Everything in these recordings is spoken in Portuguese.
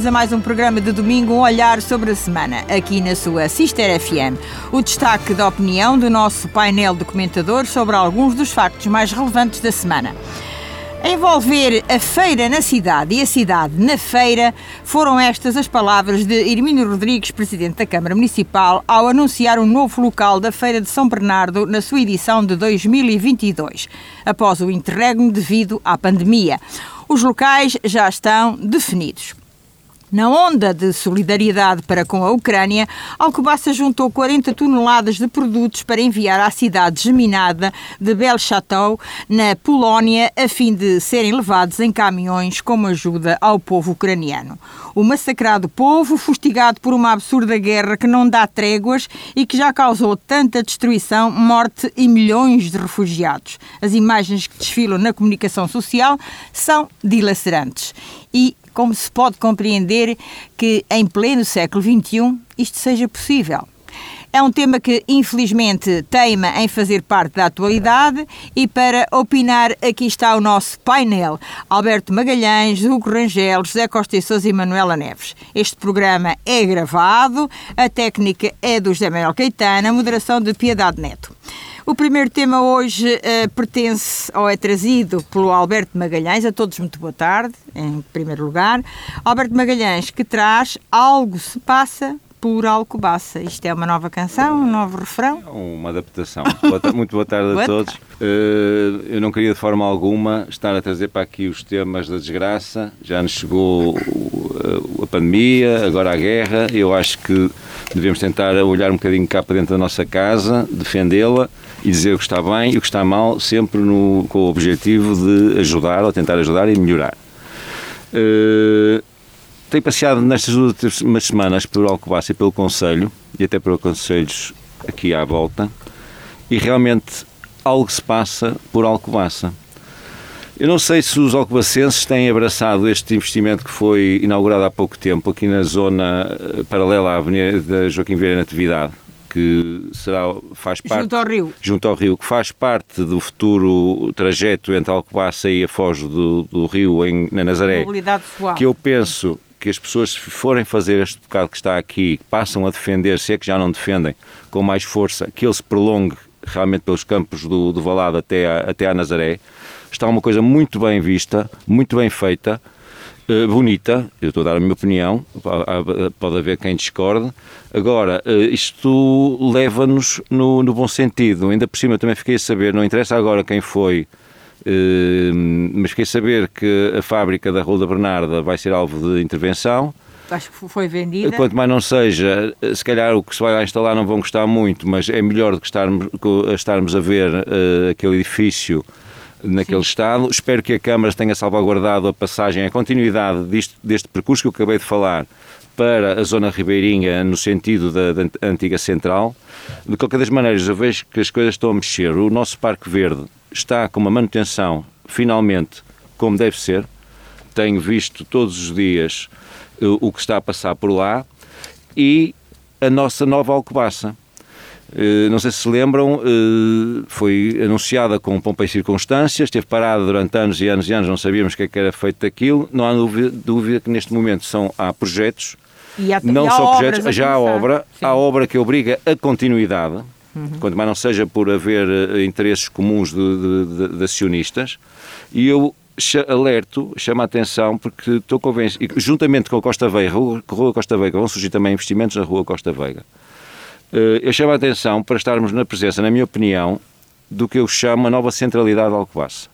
bem-vindos a mais um programa de domingo, um olhar sobre a semana, aqui na sua Sister FM. O destaque da opinião do nosso painel de comentadores sobre alguns dos factos mais relevantes da semana. Envolver a feira na cidade e a cidade na feira, foram estas as palavras de Hermínio Rodrigues, presidente da Câmara Municipal, ao anunciar um novo local da Feira de São Bernardo na sua edição de 2022, após o interregno devido à pandemia. Os locais já estão definidos. Na onda de solidariedade para com a Ucrânia, Alcobaça juntou 40 toneladas de produtos para enviar à cidade geminada de Belchateau, na Polónia, a fim de serem levados em caminhões como ajuda ao povo ucraniano. O massacrado povo, fustigado por uma absurda guerra que não dá tréguas e que já causou tanta destruição, morte e milhões de refugiados. As imagens que desfilam na comunicação social são dilacerantes. E como se pode compreender que em pleno século XXI isto seja possível. É um tema que, infelizmente, teima em fazer parte da atualidade e para opinar aqui está o nosso painel. Alberto Magalhães, Hugo Rangel, José Costa e Sousa e Manuela Neves. Este programa é gravado, a técnica é do José Manuel Caetano, a moderação de Piedade Neto. O primeiro tema hoje uh, pertence ou é trazido pelo Alberto Magalhães. A todos, muito boa tarde, em primeiro lugar. Alberto Magalhães, que traz Algo se passa por Alcobaça. Isto é uma nova canção, um novo refrão? Uma adaptação. Muito boa tarde a todos. Uh, eu não queria de forma alguma estar a trazer para aqui os temas da desgraça. Já nos chegou a pandemia, agora a guerra. Eu acho que devemos tentar olhar um bocadinho cá para dentro da nossa casa, defendê-la e dizer o que está bem e o que está mal, sempre no, com o objetivo de ajudar ou tentar ajudar e melhorar. Uh, tenho passeado nestas últimas semanas por Alcobaça e pelo Conselho, e até por conselhos aqui à volta, e realmente algo se passa por Alcobaça. Eu não sei se os alcobacenses têm abraçado este investimento que foi inaugurado há pouco tempo aqui na zona eh, paralela à Avenida Joaquim Vieira Natividade, que será, faz parte... Junto ao Rio. Junto ao Rio, que faz parte do futuro trajeto entre Alcobaça e a Foz do, do Rio, em, na Nazaré. Mobilidade suave. Que eu penso que as pessoas forem fazer este bocado que está aqui, passam a defender, se é que já não defendem, com mais força, que ele se prolongue realmente pelos campos do, do Valado até a, até a Nazaré. Está uma coisa muito bem vista, muito bem feita, eh, bonita, eu estou a dar a minha opinião, pode haver quem discorde. Agora, eh, isto leva-nos no, no, bom sentido. Ainda por cima, também fiquei a saber, não interessa agora quem foi, eh, mas fiquei a saber que a fábrica da Rua da Bernarda vai ser alvo de intervenção. Acho que foi vendida. Quanto mais não seja, se calhar o que se vai lá instalar não vão gostar muito, mas é melhor do que estarmos, estarmos a ver aquele edifício naquele Sim. estado. Espero que a Câmara tenha salvaguardado a passagem, a continuidade deste, deste percurso que eu acabei de falar para a zona ribeirinha no sentido da, da, antiga central. De qualquer das maneiras, eu vejo que as coisas estão a mexer. O nosso Parque Verde está com uma manutenção, finalmente, como deve ser. Tenho visto todos os dias o, o que está a passar por lá e a nossa nova Alcobaça. Eh, não sei se se lembram, eh, foi anunciada com pompa e circunstâncias, esteve parada durante anos e anos e anos, não sabíamos o que, é que era feito daquilo. Não há dúvida que neste momento são, há projetos, há, não só projetos, já há obra, Sim. há obra que obriga a continuidade, uhum. quanto mais não seja por haver eh, interesses comuns de, de, de, de acionistas. E eu alerto, chamo a atenção, porque estou convencido, juntamente com a Costa Veiga, a Rua Costa Veiga, vão surgir também investimentos na Rua Costa Veiga. Eh, eu chamo a atenção para estarmos na presença, na minha opinião, do que eu chamo a nova centralidade de Alcobaça.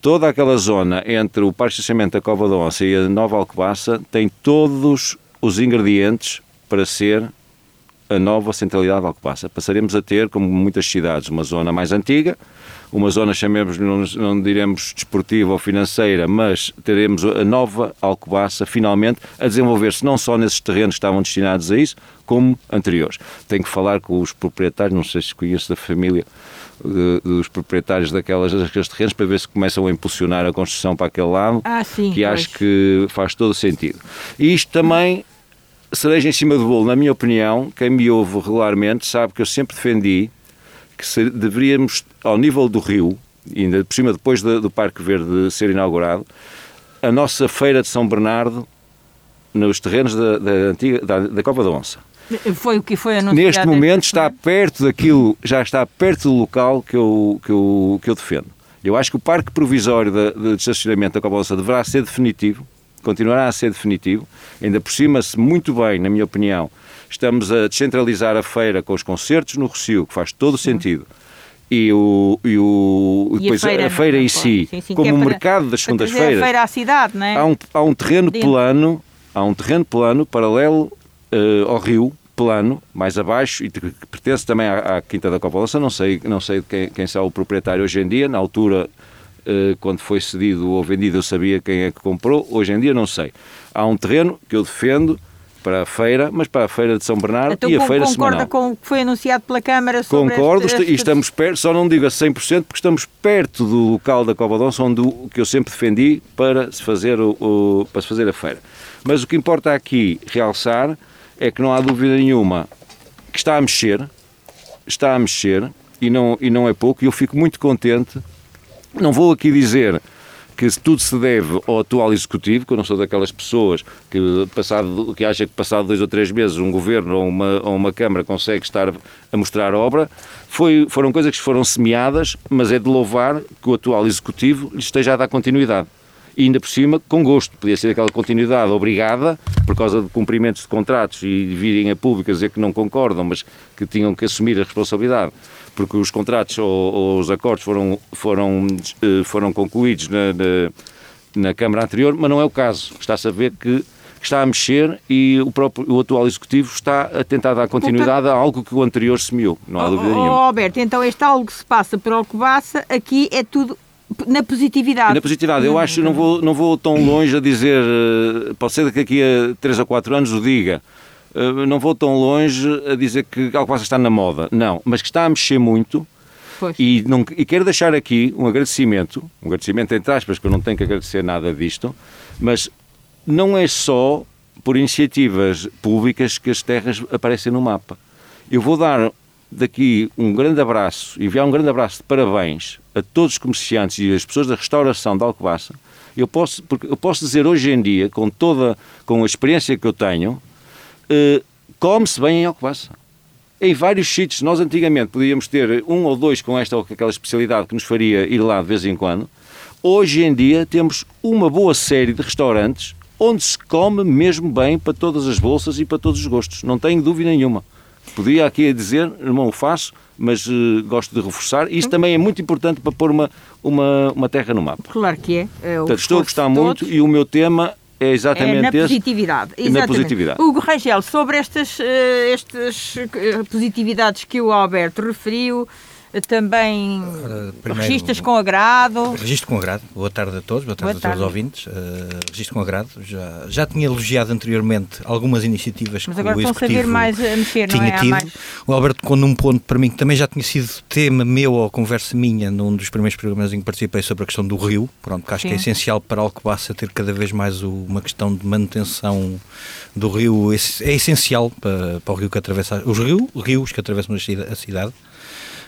Toda aquela zona entre o Parque de Estacionamento da Cova da Onça e a Nova Alcobaça tem todos os ingredientes para ser a nova centralidade de Alcobaça. Passaremos a ter, como muitas cidades, uma zona mais antiga, uma zona, chamemos, não, não diremos desportiva ou financeira, mas teremos a nova Alcobaça, finalmente, a desenvolver-se não só nesses terrenos que estavam destinados a isso, como anteriores. Tenho que falar com os proprietários, não sei se conheço da família, dos proprietários daquelas, daqueles terrenos para ver se começam a impulsionar a construção para aquele lado, ah, sim, que pois. acho que faz todo sentido. E isto também, cereja em cima do bolo, na minha opinião, quem me ouve regularmente sabe que eu sempre defendi que se, deveríamos, ao nível do rio, ainda por cima depois do, do Parque Verde ser inaugurado, a nossa feira de São Bernardo nos terrenos da, da, antiga, da, da Cova da Onça. Foi o que foi anunciado. Neste momento está perto daquilo, já está perto do local que eu, que eu, que eu defendo. Eu acho que o parque provisório de, de estacionamento da Onça deverá ser definitivo, continuará a ser definitivo, ainda por cima-se muito bem, na minha opinião, estamos a descentralizar a feira com os concertos no Recio, que faz todo o sentido. E, o, e, o, e depois a feira, a feira em é? si, sim, sim, como é o para, mercado das segundas-feiras. é? Há um, há um terreno Dentro. plano, há um terreno plano paralelo uh, ao rio, plano, mais abaixo, e que pertence também à, à Quinta da Copa não sei, não sei quem, quem é o proprietário hoje em dia, na altura, uh, quando foi cedido ou vendido, eu sabia quem é que comprou, hoje em dia não sei. Há um terreno que eu defendo para a feira, mas para a feira de São Bernardo então, e a feira concorda semanal. com o que foi anunciado pela Câmara sobre Concordo, este, este... e estamos perto, só não digo a 100% porque estamos perto do local da Cova Donça, onde o que eu sempre defendi para se fazer, o, o, para se fazer a feira. Mas o que importa aqui realçar é que não há dúvida nenhuma que está a mexer, está a mexer, e não, e não é pouco, e eu fico muito contente. Não vou aqui dizer que tudo se deve ao atual executivo, que eu não sou daquelas pessoas que, passado, que acha que passado dois ou três meses um governo ou uma, ou uma Câmara consegue estar a mostrar obra, foi, foram coisas que foram semeadas, mas é de louvar que o atual executivo lhe esteja a dar continuidade. E ainda por cima, com gosto. Podia ser aquela continuidade obrigada, por causa de cumprimentos de contratos e virem a público a dizer que não concordam, mas que tinham que assumir a responsabilidade porque os contratos ou, ou os acordos foram, foram, foram concluídos na, na, na, Câmara anterior, mas não é o caso. Está-se a ver que está a mexer e o, próprio, o atual Executivo está a tentar dar continuidade a algo que o anterior semeou, não há dúvida oh, nenhuma. Oh, Alberto, então este algo que se passa por Alcobaça, aqui é tudo na positividade. Na positividade, eu acho que não vou, não vou tão longe a dizer, pode ser que daqui a 3 ou 4 anos o diga, Uh, não vou tão longe a dizer que Alcobaça está na moda, não, mas que está a mexer muito e, não, e, quero deixar aqui um agradecimento, um agradecimento entre aspas, que eu não tenho que agradecer nada disto, mas não é só por iniciativas públicas que as terras aparecem no mapa. Eu vou dar daqui um grande abraço, enviar um grande abraço de parabéns a todos os comerciantes e as pessoas da restauração de Alcobaça. Eu posso, porque eu posso dizer hoje em dia, com toda com a experiência que eu tenho, Uh, come-se bem em Alcobaça. Em vários sítios, nós antigamente podíamos ter um ou dois com esta ou aquela especialidade que nos faria ir lá de vez em quando. Hoje em dia temos uma boa série de restaurantes onde se come mesmo bem para todas as bolsas e para todos os gostos. Não tenho dúvida nenhuma. Podia aqui dizer, não o faço, mas uh, gosto de reforçar. Isto também é muito importante para pôr uma, uma, uma terra no mapa. Claro que é. é Portanto, estou a gostar muito e o meu tema é exatamente é na esse. positividade. Exatamente. Na positividade. Hugo Rangel, sobre estas, estas positividades que o Alberto referiu, também Ora, registras com agrado. Registro com agrado. Boa tarde a todos, boa tarde, boa tarde. a todos os ouvintes. Uh, registro com agrado. Já, já tinha elogiado anteriormente algumas iniciativas Mas que agora o estão saber mais a mexer, tinha não é? tido. Mais... O Alberto, quando um ponto para mim que também já tinha sido tema meu ou conversa minha num dos primeiros programas em que participei sobre a questão do rio, pronto, que acho Sim. que é essencial para Alcobaça ter cada vez mais uma questão de manutenção do rio, é, essencial para, para o rio que atravessa, os rio, rios que atravessam a cidade.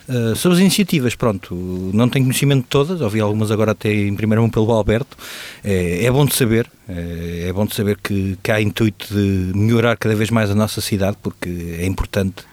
Uh, sobre as iniciativas, pronto, não tenho conhecimento de todas, ouvi algumas agora até em primeira mão pelo Alberto. É, é bom de saber, é, é, bom de saber que, que há intuito de melhorar cada vez mais a nossa cidade, porque é importante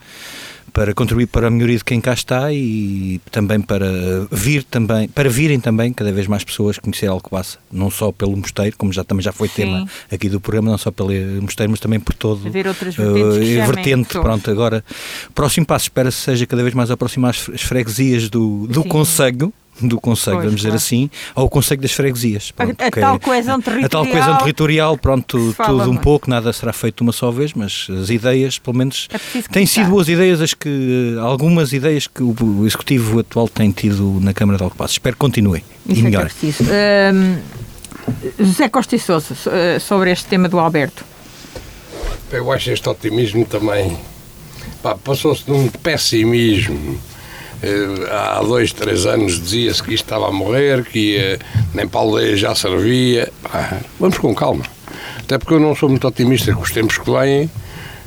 para contribuir para a melhoria de quem cá está e também para vir também para virem também cada vez mais pessoas conhecer Alcobaça, não só pelo mosteiro, como já também já foi Sim. tema aqui do programa, não só pelo mosteiro, mas também por todo ver outras vertentes, uh, vertente, pronto, agora próximo passo espera-se seja cada vez mais aproximar as freguesias do, do Conselho do Conselho, pois, vamos dizer assim, ao Conselho das Freguesias. Pronto, a, a tal coesão territorial. A tal coesão territorial, pronto, tudo um pouco, nada será feito uma só vez, mas as ideias, pelo menos, é têm sido boas ideias, as que, algumas ideias que o, Executivo atual tem tido na Câmara de Alcobaça. Espero que continuem Isso e melhorem. É um, José Costa e Sousa, sobre este tema do Alberto. Eu acho este otimismo também. Passou-se de um pessimismo eh, há dois, três anos dizia-se que isto estava a morrer, que ia, nem para a aldeia já servia. vamos com calma. Até porque eu não sou muito otimista com os tempos que vêm,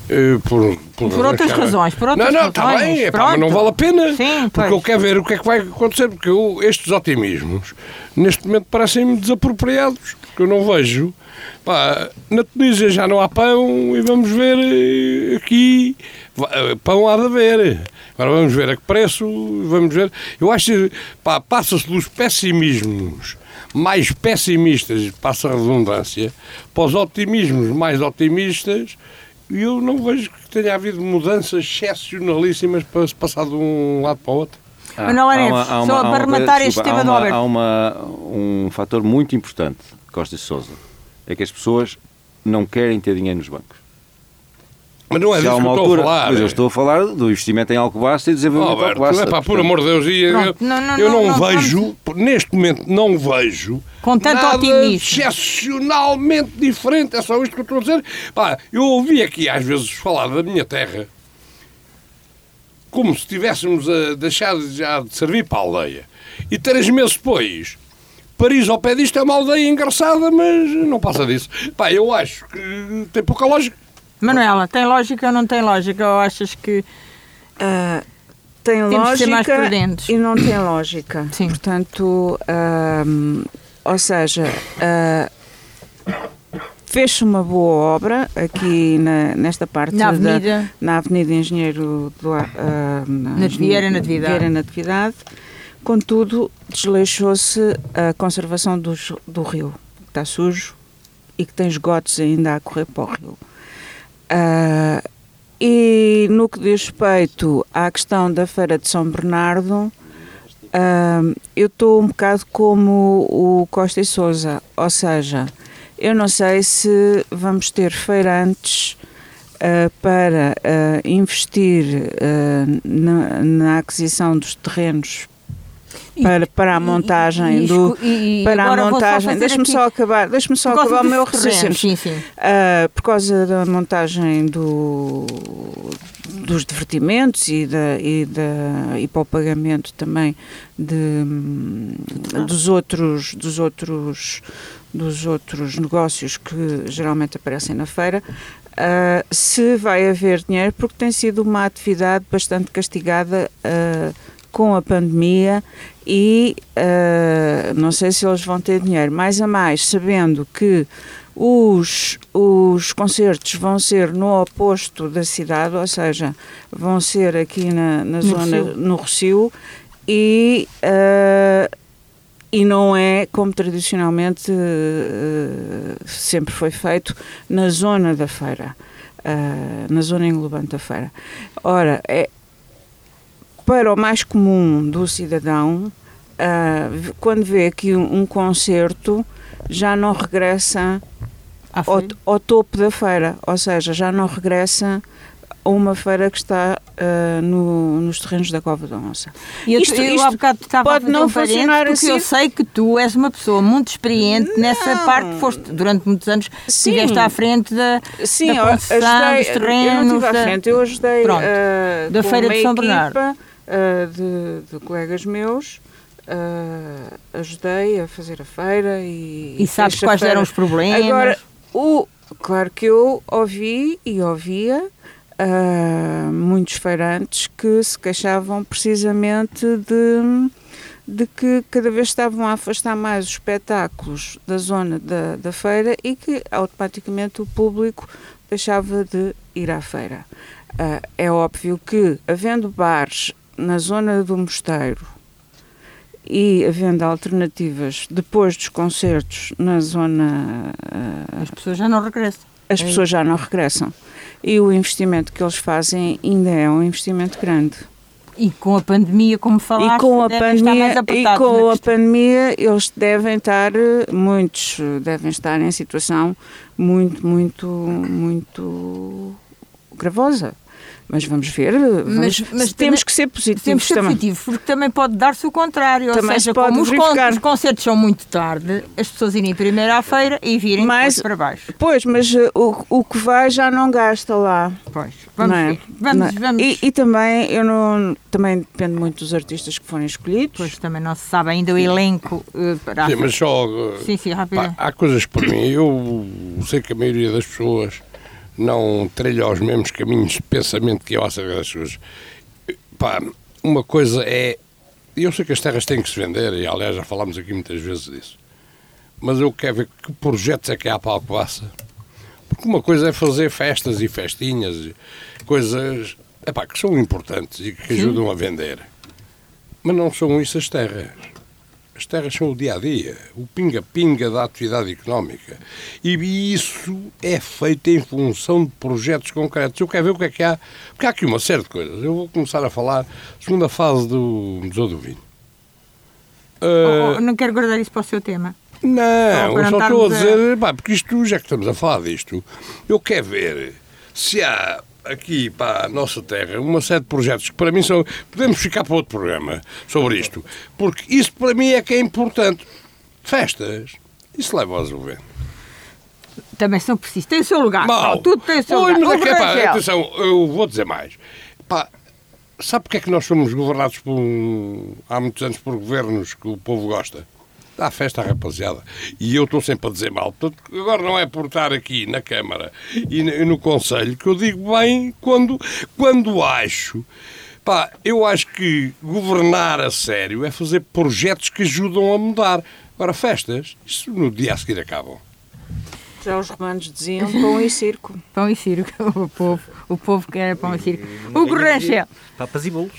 Uh, por, por, por outras razões. Por outras não, não, está bem, é, pá, mas não vale a pena. Sim, porque eu quero ver o que é que vai acontecer, porque eu, estes otimismos, neste momento, parecem-me desapropriados, que eu não vejo. Pá, na Tunísia já não há pão e vamos ver eh, aqui, eh, pão há de haver. Agora vamos ver a que preço, vamos ver. Eu acho que passa-se dos pessimismos mais pessimistas, passa a redundância, para os otimismos mais otimistas e eu não vejo que tenha havido mudanças excepcionalíssimas para se passar de um lado para o outro. Ah, Manuel Neves, só para rematar este tema do Alberto. Há uma, um fator muito importante, Costa e Sousa, é que as pessoas não querem ter dinheiro nos bancos. Mas não é disso que eu estou a falar. Mas eu estou a falar do investimento em Alcobaça e desenvolvimento oh, Alcobaça. É pá, por amor de Deus, eu, não, não, eu não, não vejo, neste momento não vejo com tanto nada otimismo. excepcionalmente diferente. É só isto que eu estou a dizer. Pá, eu ouvi aqui às vezes falar da minha terra como se estivéssemos a deixar já de servir para a aldeia. E três meses depois, Paris ao pé disto é uma aldeia engraçada, mas não passa disso. Pá, eu acho que tem pouca lógica. Manuela, tem lógica ou não tem lógica? Ou achas que. Uh, tem Temos lógica ser mais prudentes. e não tem lógica. Sim. Portanto, ou seja, uh, fez-se uma boa obra aqui na, nesta parte na avenida, da, na avenida Engenheiro do, uh, na Vieira Natividade. Vieira Natividade. Contudo, desleixou-se a conservação do, do rio, que está sujo e que tem esgotos ainda a correr para o rio. Uh, e no que diz respeito à questão da Feira de São Bernardo, uh, eu estou um bocado como o Costa e Souza, ou seja, eu não sei se vamos ter feirantes uh, para investir na, na aquisição dos terrenos para, para a montagem e, do e, para a montagem. deixa-me só acabar deixa-me só acabar o meu raciocínio. Sim, sim. Uh, por causa da montagem do dos divertimentos e, da, e, da, e para o pagamento também de, dos outros dos outros dos outros negócios que geralmente aparecem na feira uh, se vai haver dinheiro porque tem sido uma atividade bastante castigada uh, com a pandemia e uh, não sei se eles vão ter dinheiro, mais a mais, sabendo que os, os concertos vão ser no oposto da cidade, ou seja, vão ser aqui na, na no zona, Rocio. no Rocio, e, uh, e não é como tradicionalmente uh, sempre foi feito na zona da feira. Uh, na zona englobante da feira. Ora, é, para o mais comum do cidadão, uh, quando vê aqui um, um, concerto, já não regressa ao, ao, topo da feira, ou seja, já não regressa a uma feira que está uh, no, nos terrenos da Cova da Onça. E eu, isto, eu isto há bocado estava pode não funcionar porque assim. eu sei que tu és uma pessoa muito experiente não. nessa parte, foste durante muitos anos, Sim. estiveste à frente da, Sim, da concessão, ajudei, dos terrenos. Eu não estive à frente, eu ajudei Pronto, uh, da Feira de São Bernardo uh, de, de, colegas meus. Uh, ajudei a fazer a feira e. E sabes quais eram os problemas? Agora, o, claro que eu ouvi e ouvia uh, muitos feirantes que se queixavam precisamente de, de que cada vez estavam a afastar mais os espetáculos da zona da, da feira e que automaticamente o público deixava de ir à feira. Uh, é óbvio que, havendo bares na zona do mosteiro e havendo alternativas depois dos concertos na zona. Uh, as pessoas já não regressam. As é pessoas já não regressam. E o investimento que eles fazem ainda é um investimento grande. E com a pandemia, como falaste, e com a pandemia, e com a pandemia eles devem estar, muitos devem estar em situação muito, muito, muito gravosa. Mas vamos ver, vamos, mas, mas temos que ser positivos temos que ser também. Porque também pode dar-se o contrário. Também ou seja, pode como verificar. os, concertos são muito tarde, as pessoas irem primeiro à feira e virem mais para baixo. Pois, mas uh, o, o que vai já não gasta lá. Pois, vamos é? ver. Vamos, é? vamos. E, e, também, eu não, também depende muito dos artistas que forem escolhidos. Pois, também não se sabe ainda o elenco uh, para Sim, mas só... Uh, sim, sim, rápido. há coisas que para mim, eu sei que a maioria das pessoas não trilha os mesmos caminhos de pensamento que eu acerca das coisas. Pá, uma coisa é. Eu sei que as terras têm que se vender, e aliás já falámos aqui muitas vezes disso. Mas eu quero ver que projetos é que há para Alcobaça. Porque uma coisa é fazer festas e festinhas, coisas epá, que são importantes e que ajudam a vender. Mas não são isso as terras. As terras são o dia a dia, o pinga-pinga da atividade económica. E isso é feito em função de projetos concretos. Eu quero ver o que é que há. Porque há aqui uma série de coisas. Eu vou começar a falar segunda fase do Museu do Vinho. Uh... Oh, não quero guardar isso para o seu tema. Não, eu só estou a dizer, pá, porque isto, já que estamos a falar disto, eu quero ver se há aqui para a nossa terra uma série de projetos que para mim são. Podemos ficar para outro programa sobre isto, porque isso para mim é que é importante. Festas, isso leva-os ao vento. Também são precisos, tem o seu lugar. Mal. tudo tem o seu lugar. Mas é que, pá, atenção, eu vou dizer mais. Pá, sabe porque é que nós somos governados por um, há muitos anos por governos que o povo gosta? Dá festa à rapaziada. E eu estou sempre a dizer mal. Portanto, agora não é por estar aqui na Câmara e no Conselho que eu digo bem quando, quando acho. Pá, eu acho que governar a sério é fazer projetos que ajudam a mudar. Agora, festas, isso no dia a seguir acabam. Já os romanos diziam pão e circo. Pão e circo, o povo, o povo que era pão e circo. O Rangel. Papas e bolos.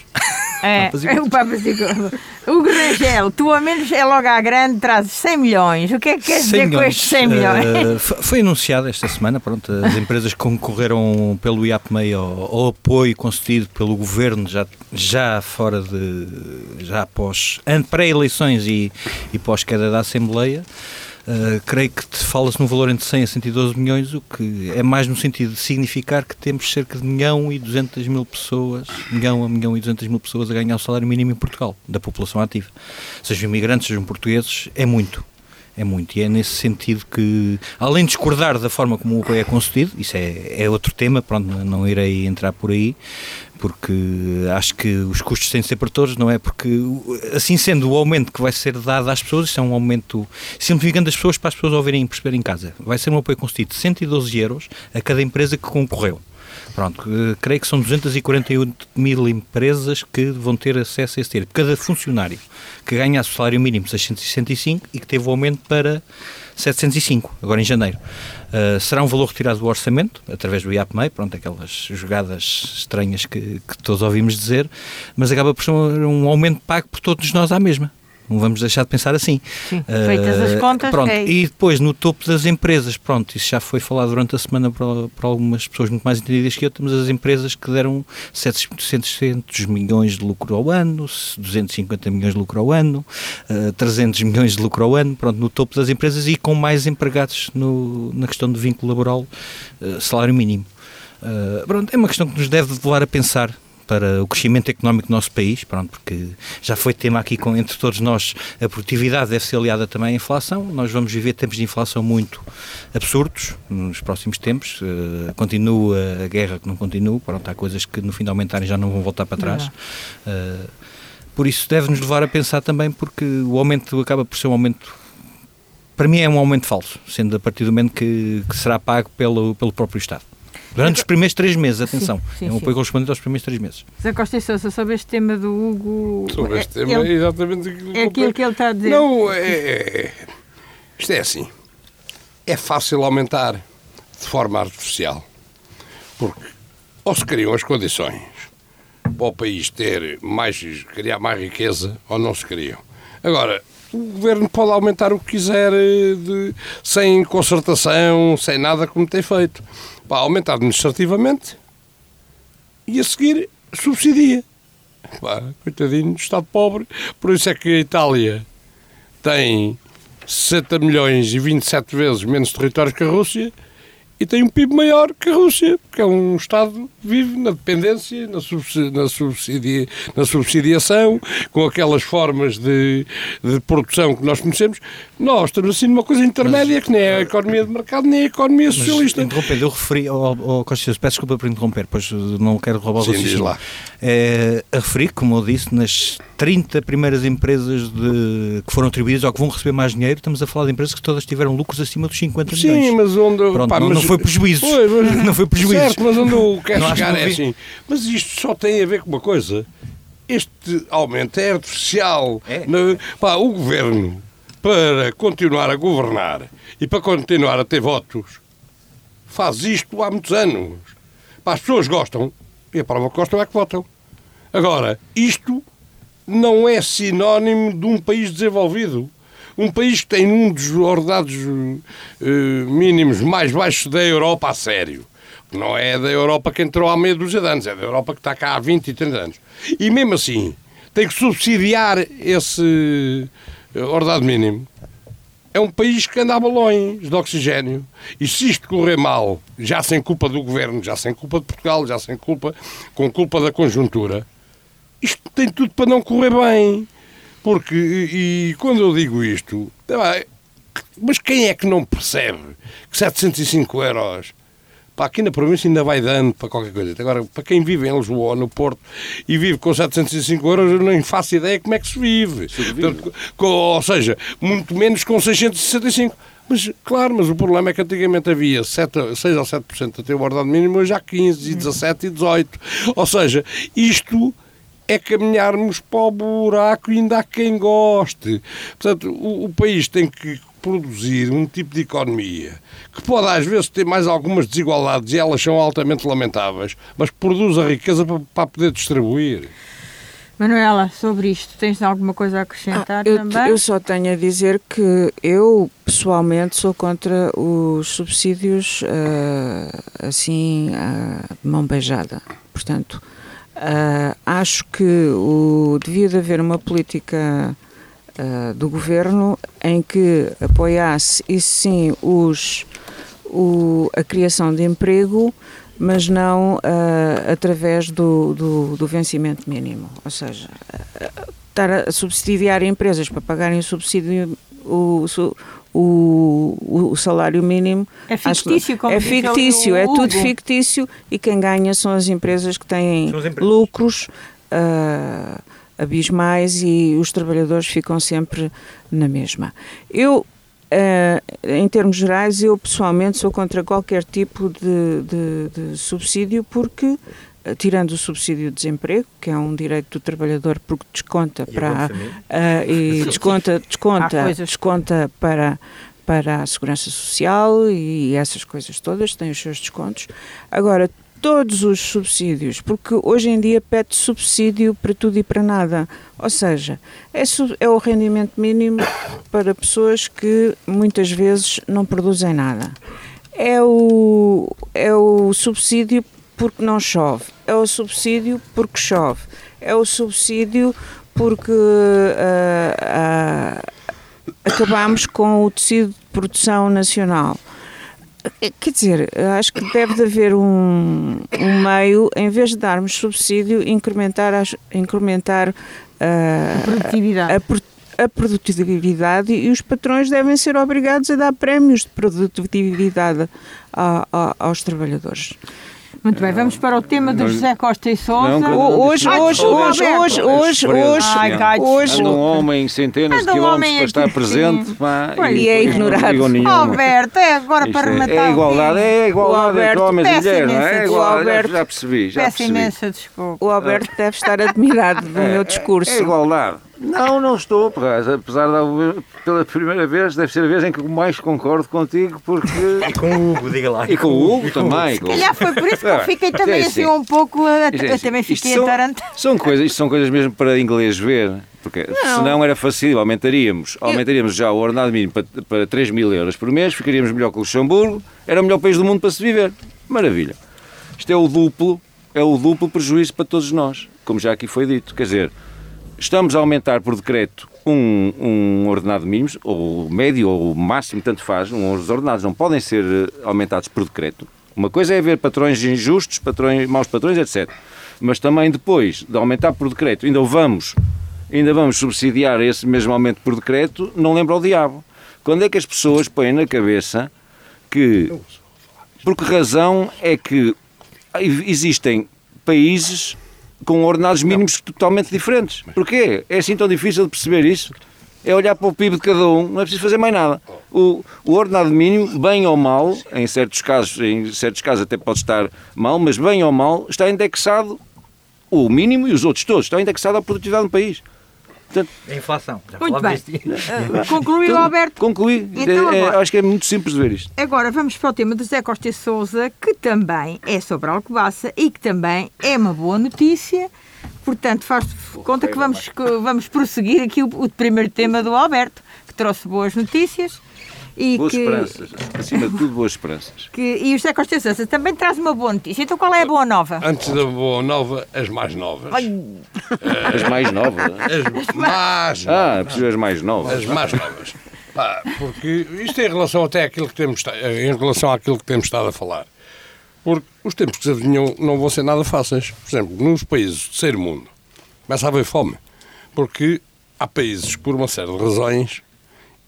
É, é o Papa Zigodo. O Rangel, tu ao menos é logo à grande, trazes 100 milhões. O que é que queres dizer milhões. com estes 100 milhões? Uh, foi anunciado esta semana, pronto, as empresas que concorreram pelo IAPMEI ao, ao, apoio concedido pelo governo já, já fora de. já após. pré-eleições e, e pós-queda da Assembleia. Uh, creio que fala-se num valor entre 100 a 112 milhões, o que é mais no sentido de significar que temos cerca de 1 milhão e 200 mil pessoas, 1 milhão a 1 milhão e 200 mil pessoas a ganhar o salário mínimo em Portugal, da população ativa. Sejam imigrantes, sejam portugueses, é muito. É muito, e é nesse sentido que, além de discordar da forma como o apoio é concedido, isso é, é outro tema, pronto, não irei entrar por aí, porque acho que os custos têm de ser para todos, não é? Porque, assim sendo, o aumento que vai ser dado às pessoas, isso é um aumento simplificando as pessoas para as pessoas ouvirem e perceberem em casa. Vai ser um apoio concedido de 112 euros a cada empresa que concorreu. Pronto, creio que são 248 mil empresas que vão ter acesso a esse dinheiro. Cada funcionário que ganhasse o salário mínimo 665 e que teve o aumento para 705, agora em janeiro. Uh, será um valor retirado do orçamento, através do IAPMEI, pronto, aquelas jogadas estranhas que, que todos ouvimos dizer, mas acaba por ser um, um aumento pago por todos nós à mesma. Não vamos deixar de pensar assim. Sim, feitas as contas. Pronto, é e depois no topo das empresas, pronto, isso já foi falado durante a semana para, para algumas pessoas muito mais entendidas que eu, temos as empresas que deram 700 milhões de lucro ao ano, 250 milhões de lucro ao ano, uh, 300 milhões de lucro ao ano, pronto, no topo das empresas e com mais empregados no, na questão do vínculo laboral, uh, salário mínimo. Uh, pronto, é uma questão que nos deve levar a pensar para o crescimento económico do nosso país, pronto, porque já foi tema aqui com, entre todos nós, a produtividade deve ser aliada também à inflação, nós vamos viver tempos de inflação muito absurdos nos próximos tempos, uh, continua a guerra que não continua, pronto, há coisas que no fim de aumentarem já não vão voltar para trás. Uh, por isso deve-nos levar a pensar também, porque o aumento acaba por ser um aumento para mim é um aumento falso, sendo a partir do momento que, que será pago pelo, pelo próprio Estado. Durante os primeiros três meses, atenção. Sim, sim, é um apoio correspondente aos primeiros três meses. Zé Costa e Sousa, sobre este tema do Hugo. Sobre este tema ele, é exatamente aquilo É aquilo que ele está a dizer. Não, é, é. Isto é assim. É fácil aumentar de forma artificial. Porque ou se criam as condições para o país ter mais, criar mais riqueza, ou não se criam. Agora, o governo pode aumentar o que quiser eh, de, sem concertação, sem nada como tem feito para aumentar administrativamente e a seguir subsidia. Pá, coitadinho do Estado pobre. Por isso é que a Itália tem 60 milhões e 27 vezes menos territórios que a Rússia e tem um PIB maior que a Rússia, porque é um Estado que vive na dependência, na, subsidi na, subsidia, na subsidiação, com aquelas formas de, de produção que nós conhecemos. Nós estamos assim numa coisa intermédia mas, que nem é a economia de mercado nem a economia socialista. Interrompendo, eu referi ao, ao Constituição, peço desculpa por interromper, pois não quero roubar o raciocínio. lá. É, a referir, como eu disse, nas 30 primeiras empresas de, que foram atribuídas ou que vão receber mais dinheiro, estamos a falar de empresas que todas tiveram lucros acima dos 50 Sim, milhões. Sim, mas onde. Pronto, pá, não, mas, não foi prejuízo. Mas, não foi prejuízo. Certo, mas onde eu quero chegar é assim. Mas isto só tem a ver com uma coisa. Este aumento é artificial. É. No, pá, o governo, para continuar a governar e para continuar a ter votos, faz isto há muitos anos. Pá, as pessoas gostam, e a prova que gostam é que votam. Agora, isto não é sinónimo de um país desenvolvido. Um país que tem um dos ordenados uh, mínimos mais baixos da Europa a sério. Não é da Europa que entrou há meia dúzia de anos, é da Europa que está cá há 20 e 30 anos. E mesmo assim, tem que subsidiar esse eh, ordenado mínimo. É um país que anda a balões de oxigênio. E se isto correr mal, já sem culpa do governo, já sem culpa de Portugal, já sem culpa, com culpa da conjuntura, isto tem tudo para não correr bem. Porque, e, e quando eu digo isto, mas quem é que não percebe que 705 euros Pá, aqui na província ainda vai dando para qualquer coisa. Agora, para quem vive em Lisboa, no Porto, e vive com 705 euros, eu nem faço ideia como é que se vive. Se vive. ou seja, muito menos com 665. Mas, claro, mas o problema é que antigamente havia 7, 6 ou 7% até o ordenado mínimo, hoje há 15, e 17 e 18. Ou seja, isto é caminharmos para o buraco e ainda há quem goste. Portanto, o, o país tem que produzir um tipo de economia que pode às vezes ter mais algumas desigualdades e elas são altamente lamentáveis, mas que produz a riqueza para, para poder distribuir. Manuela, sobre isto, tens alguma coisa a acrescentar ah, eu, também? Eu só tenho a dizer que eu, pessoalmente, sou contra os subsídios uh, assim, uh, de mão beijada. Portanto, Uh, acho que o, devia de haver uma política uh, do governo em que apoiasse, e sim, os, o, a criação de emprego, mas não uh, através do, do, do, vencimento mínimo. Ou seja, estar a subsidiar empresas para pagarem o subsídio, o, o, o salário mínimo. É fictício, como É fictício, é tudo fictício e quem ganha são as empresas que têm lucros uh, abismais e os trabalhadores ficam sempre na mesma. Eu, uh, em termos gerais, eu pessoalmente sou contra qualquer tipo de, de, de subsídio porque tirando o subsídio de desemprego, que é um direito do trabalhador porque desconta e para uh, e desconta desconta desconta para para a segurança social e essas coisas todas têm os seus descontos. Agora todos os subsídios, porque hoje em dia pede subsídio para tudo e para nada. Ou seja, é, é o rendimento mínimo para pessoas que muitas vezes não produzem nada. É o, é o subsídio porque não chove, é o subsídio porque chove, é o subsídio porque uh, uh, acabamos com o tecido de produção nacional. Quer dizer, acho que deve de haver um, um meio, em vez de darmos subsídio, incrementar, incrementar uh, a produtividade. A, a produtividade e os patrões devem ser obrigados a dar prémios de produtividade a, a, aos trabalhadores. Muito bem, vamos para o tema do José Costa e Sousa. Hoje, hoje, hoje, hoje, hoje, hoje, hoje. Anda um homem centenas de quilómetros para estar presente e é ignorado. Alberto, é agora para rematar. É igualdade, é igualdade entre homens e mulheres, não é? Igualdade, já percebi, já percebi. Peço imensa desculpa. O Alberto deve estar admirado do meu discurso. É igualdade. Não, não estou, apesar de pela primeira vez, deve ser a vez em que mais concordo contigo, porque. E com o Hugo, diga lá. E com o Hugo também. Se calhar foi por isso que eu fiquei também assim um pouco. Eu também fiquei atarantado. São coisas, isto são coisas mesmo para inglês ver, porque não. senão era fácil, aumentaríamos, aumentaríamos já o ordenado mínimo para, para 3 mil euros por mês, ficaríamos melhor que o Luxemburgo, era o melhor país do mundo para se viver. Maravilha. Isto é o duplo, é o duplo prejuízo para todos nós, como já aqui foi dito. Quer dizer, Estamos a aumentar por decreto um, um ordenado mínimo, ou médio ou máximo, tanto faz. Os ordenados não podem ser eh, aumentados por decreto. Uma coisa é haver patrões injustos, patrões, maus patrões, etc. Mas também depois de aumentar por decreto, ainda vamos, ainda vamos subsidiar esse mesmo aumento por decreto, não lembra o diabo. Quando é que as pessoas põem na cabeça que. Por que razão é que existem países com ordenados mínimos não. totalmente diferentes. Porquê? É assim tão difícil de perceber isso? É olhar para o PIB de cada um, não é preciso fazer mais nada. O, o ordenado mínimo, bem ou mal, em certos casos, em certos casos até pode estar mal, mas bem ou mal, está indexado o mínimo e os outros todos, estão indexados à produtividade do país. Portanto, a inflação. Já muito bem. Uh, concluiu, então, Alberto? Concluí. Então, é, acho que é muito simples de ver isto. Agora vamos para o tema do José Costa Souza, que também é sobre a Alcobaça e que também é uma boa notícia. Portanto, faz conta que vamos, que vamos prosseguir aqui o, o primeiro tema do Alberto, que trouxe boas notícias. E boas que, esperanças, acima de tudo, boas esperanças. Que, e o José Costa Sousa também traz uma boa notícia. Então, qual é a boa nova? Antes da boa nova, as mais novas. Ai. As mais novas? As mais Ah, preciso as mais novas. As mais novas. Pá, porque isto é em relação até àquilo que temos, em relação àquilo que temos estado a falar. Porque os tempos que se adivinham não vão ser nada fáceis. Por exemplo, nos países do terceiro mundo, começa a haver fome. Porque há países que, por uma série de razões,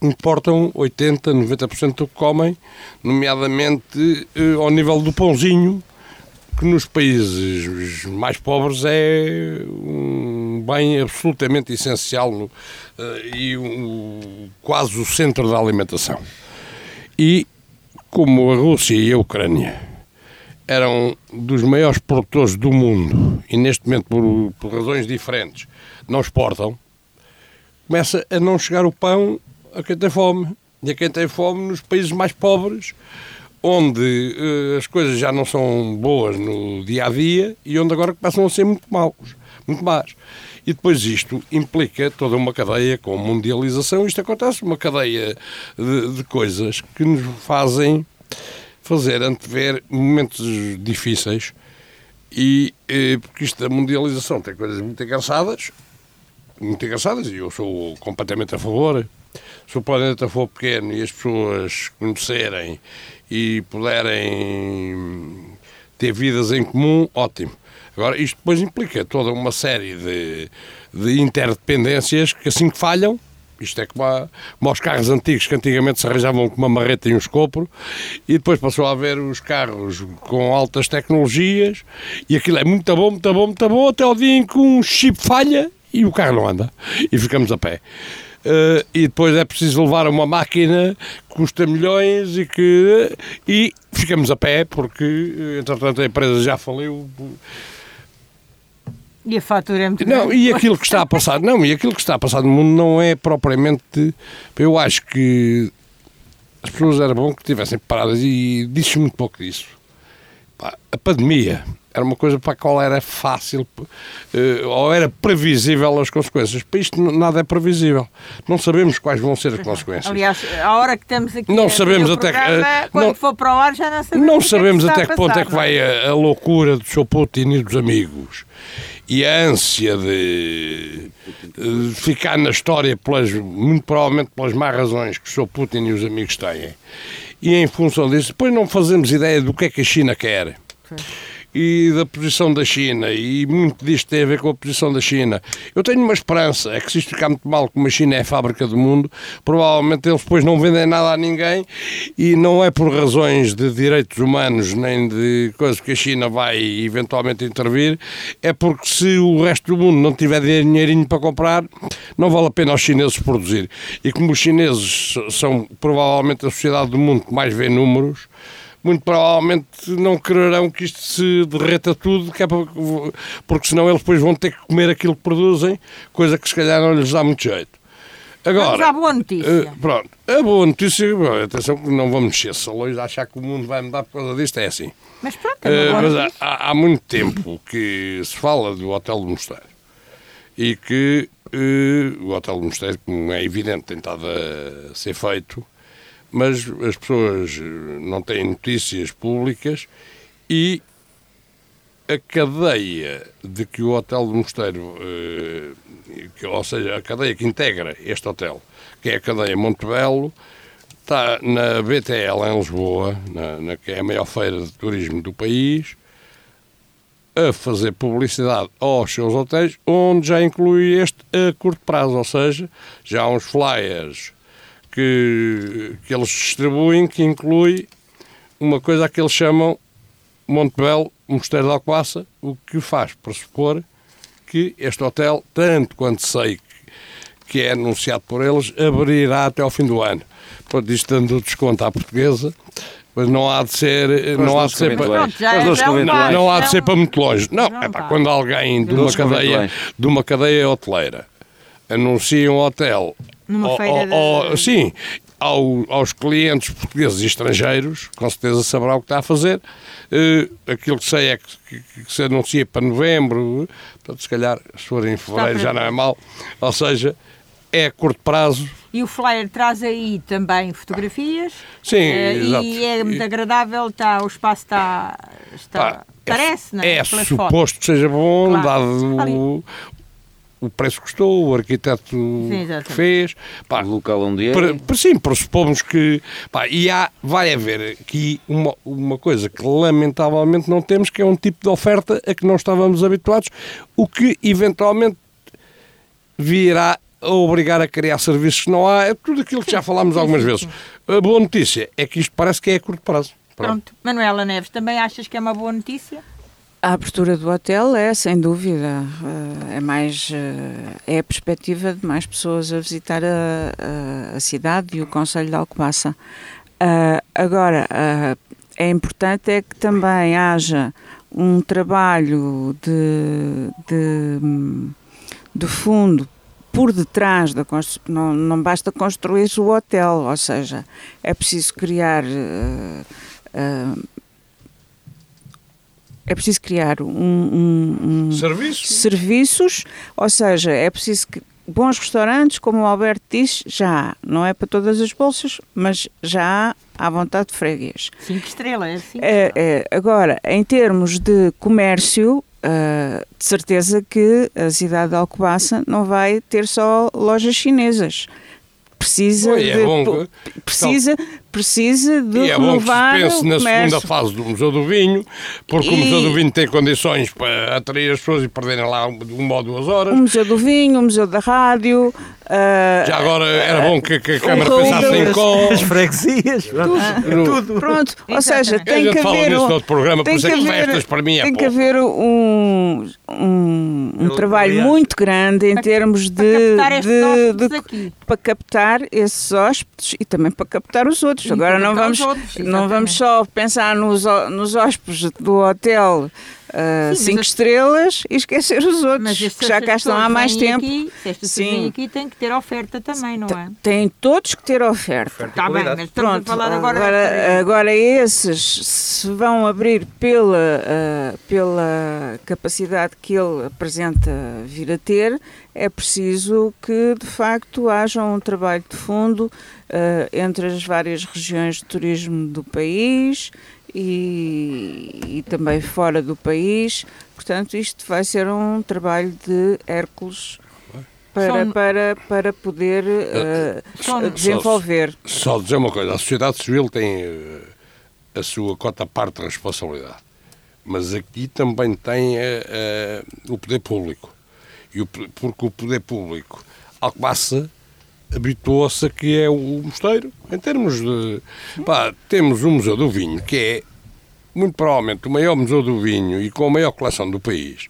importam 80, 90% do que comem, nomeadamente eh, ao nível do pãozinho, que nos países mais pobres é um bem absolutamente essencial eh, e um, quase o centro da alimentação. E como a Rússia e a Ucrânia eram dos maiores produtores do mundo e neste momento, por, por razões diferentes, não exportam, começa a não chegar o pão a quem tem fome. E a quem tem fome nos países mais pobres, onde uh, as coisas já não são boas no dia a dia e onde agora começam a ser muito maus, muito más. E depois isto implica toda uma cadeia com mundialização. Isto acontece, uma cadeia de, de coisas que nos fazem fazer antever momentos difíceis e eh, porque isto da mundialização tem coisas muito engraçadas, muito engraçadas e eu sou completamente a favor se o planeta for pequeno e as pessoas conhecerem e puderem ter vidas em comum, ótimo. Agora, isto depois implica toda uma série de, de interdependências que assim que falham, isto é como, a, como aos carros antigos que antigamente se arranjavam com uma marreta e um escopro e depois passou a haver os carros com altas tecnologias e aquilo é muito bom, muito bom, muito bom até o dia em que um chip falha e o carro não anda e ficamos a pé. Uh, e depois é preciso levar uma máquina que custa milhões e que e ficamos a pé porque entretanto a empresa já faliu e a fatura é muito Não, grande. e aquilo que está a passar, não, e aquilo que está a passar no mundo não é propriamente. Eu acho que as pessoas era bom que estivessem paradas e disse muito pouco disso. A pandemia era uma coisa para a qual era fácil uh, ou era previsível as consequências. Para isto nada é previsível. Não sabemos quais vão ser as consequências. Aliás, a hora que estamos aqui não sabemos até programa, que, uh, quando não, for para o ar já não sabemos. Não é sabemos que até que ponto é que vai a, a, loucura do seu Putin e dos amigos e a ânsia de, de ficar na história pelas, muito provavelmente pelas más razões que o seu Putin e os amigos têm. E em função disso, depois não fazemos ideia do que é que a China quer. Sim e da posição da China, e muito disto tem a ver com a posição da China. Eu tenho uma esperança, é que se isto ficar muito mal, como a China é a fábrica do mundo, provavelmente eles depois não vendem nada a ninguém e não é por razões de direitos humanos nem de coisas que a China vai eventualmente intervir, é porque se o resto do mundo não tiver dinheirinho para comprar, não vale a pena aos chineses produzir. E como os chineses são provavelmente a sociedade do mundo que mais vê números, muito provavelmente não quererão que isto se derreta tudo, que é porque senão eles depois vão ter que comer aquilo que produzem, coisa que se calhar não lhes dá muito jeito. Agora, vamos à boa notícia. Uh, pronto, a boa notícia, bom, atenção que não vamos mexer salões achar que o mundo vai mudar por causa disto, é assim. Mas pronto, é uh, mas há, há, muito tempo que se fala do Hotel do Mosteiro e que uh, o Hotel do Mosteiro, como é evidente, tem estado a ser feito, mas as pessoas eh, não têm notícias públicas e a cadeia de que o Hotel do Mosteiro, eh, ou seja, a cadeia que integra este hotel, que é a cadeia Montebello, está na BTL em Lisboa, na, na, que é a maior feira de turismo do país, a fazer publicidade aos seus hotéis, onde já inclui este a curto prazo, ou seja, já há uns flyers que, que eles distribuem, que inclui uma coisa que eles chamam Montebello Mosteiro de Alcoaça, o que faz pressupor que este hotel, tanto quanto sei que, é anunciado por eles, abrirá até ao fim do ano. Portanto, isto dando desconto à portuguesa, mas não há de ser, não há de ser para, já é- passo, não há de é ser para muito longe. Não, Não é pá, tá. quando alguém de uma cadeia, de uma cadeia hoteleira anuncia um hotel, Numa ao- feira ao- sim, ao- aos clientes portugueses e estrangeiros, com certeza saberá o que está a fazer. Eh, aquilo que sei é que, que- que se anuncia para novembro, portanto, se calhar, se for em fevereiro já não é mal. Ou seja, é a curto prazo. E o flyer traz aí também fotografias. Sim, eh, exato. E é muito agradável, está, o espaço está. está Pá, é parece, não é? É suposto fotos. que seja bom, Claro. dado o, o preço custou, o arquiteto exatamente. que fez. Pá, O local onde é. Para, para- sim, pressupomos que. Pá, e há, vai haver aqui uma, uma coisa que lamentavelmente não temos, que é um tipo de oferta a que não estávamos habituados, o que eventualmente virá a obrigar a criar serviços que não há. É tudo aquilo que já falámos algumas vezes. A boa notícia é que isto parece que é a curto prazo. Pronto. Pronto. Manuela Neves, também achas que é uma boa notícia? A abertura do hotel é, sem dúvida, eh, é mais eh, é a perspectiva de mais pessoas a visitar a, a- cidade e o Conselho de Alcobaça. Ah, agora, ah, é importante é que também haja um trabalho de, de, de fundo por detrás da. Não, não basta construir o hotel, ou seja, é preciso criar ah, é preciso criar um, um- um- Serviço? serviços, ou seja, é preciso que bons restaurantes, como o Alberto disse, já há. Não é para todas as bolsas, mas já há à vontade de freguês. Cinco estrelas, é cinco É, estrelas. é, agora, em termos de comércio, ah, de certeza que a cidade de Alcobaça não vai ter só lojas chinesas. Precisa Oi, é de, bom po- que- precisa, de E é bom que se renovar pense o na comércio. segunda fase do Museu do Vinho, porque o E- Museu do Vinho tem condições para atrair as pessoas e perderem lá um- uma ou duas horas. O Museu do Vinho, o Museu da Rádio. ah, Já agora era bom que, que a Câmara pensasse em com. As freguesias, tudo. Pronto, ou seja, tem gente que fala haver. nisso um- programa, por tem isso é que que haver- festas para mim é Tem que pouco. haver um, um, um trabalho aliás, muito grande em Para- termos para de, captar de- para captar esses hóspedes e também para captar os outros. E Agora não vamos, os outros, não vamos só pensar nos, nos hóspedes do hotel ah, mas cinco as- estrelas e esquecer os outros que já cá estão há mais tempo. Aqui, Sim. aqui têm que ter oferta também, não é? Têm todos que ter oferta. Está bem, mas Pronto, agora. agora, agora esses se vão abrir pela, ah, pela capacidade que ele apresenta vir a ter, é preciso que de facto haja um trabalho de fundo ah, entre as várias regiões de turismo do país e, e também fora do país. Portanto, isto vai ser um trabalho de Hércules para, para, para poder São- desenvolver. Só dizer uma coisa, a sociedade civil tem eh, a sua cota parte de responsabilidade, mas aqui também tem eh, o poder público. E o, porque o poder público, Alcobaça, habituou-se a que é o mosteiro, em termos de... Pá, temos o Museu do Vinho, que é muito provavelmente o maior museu do vinho e com a maior coleção do país,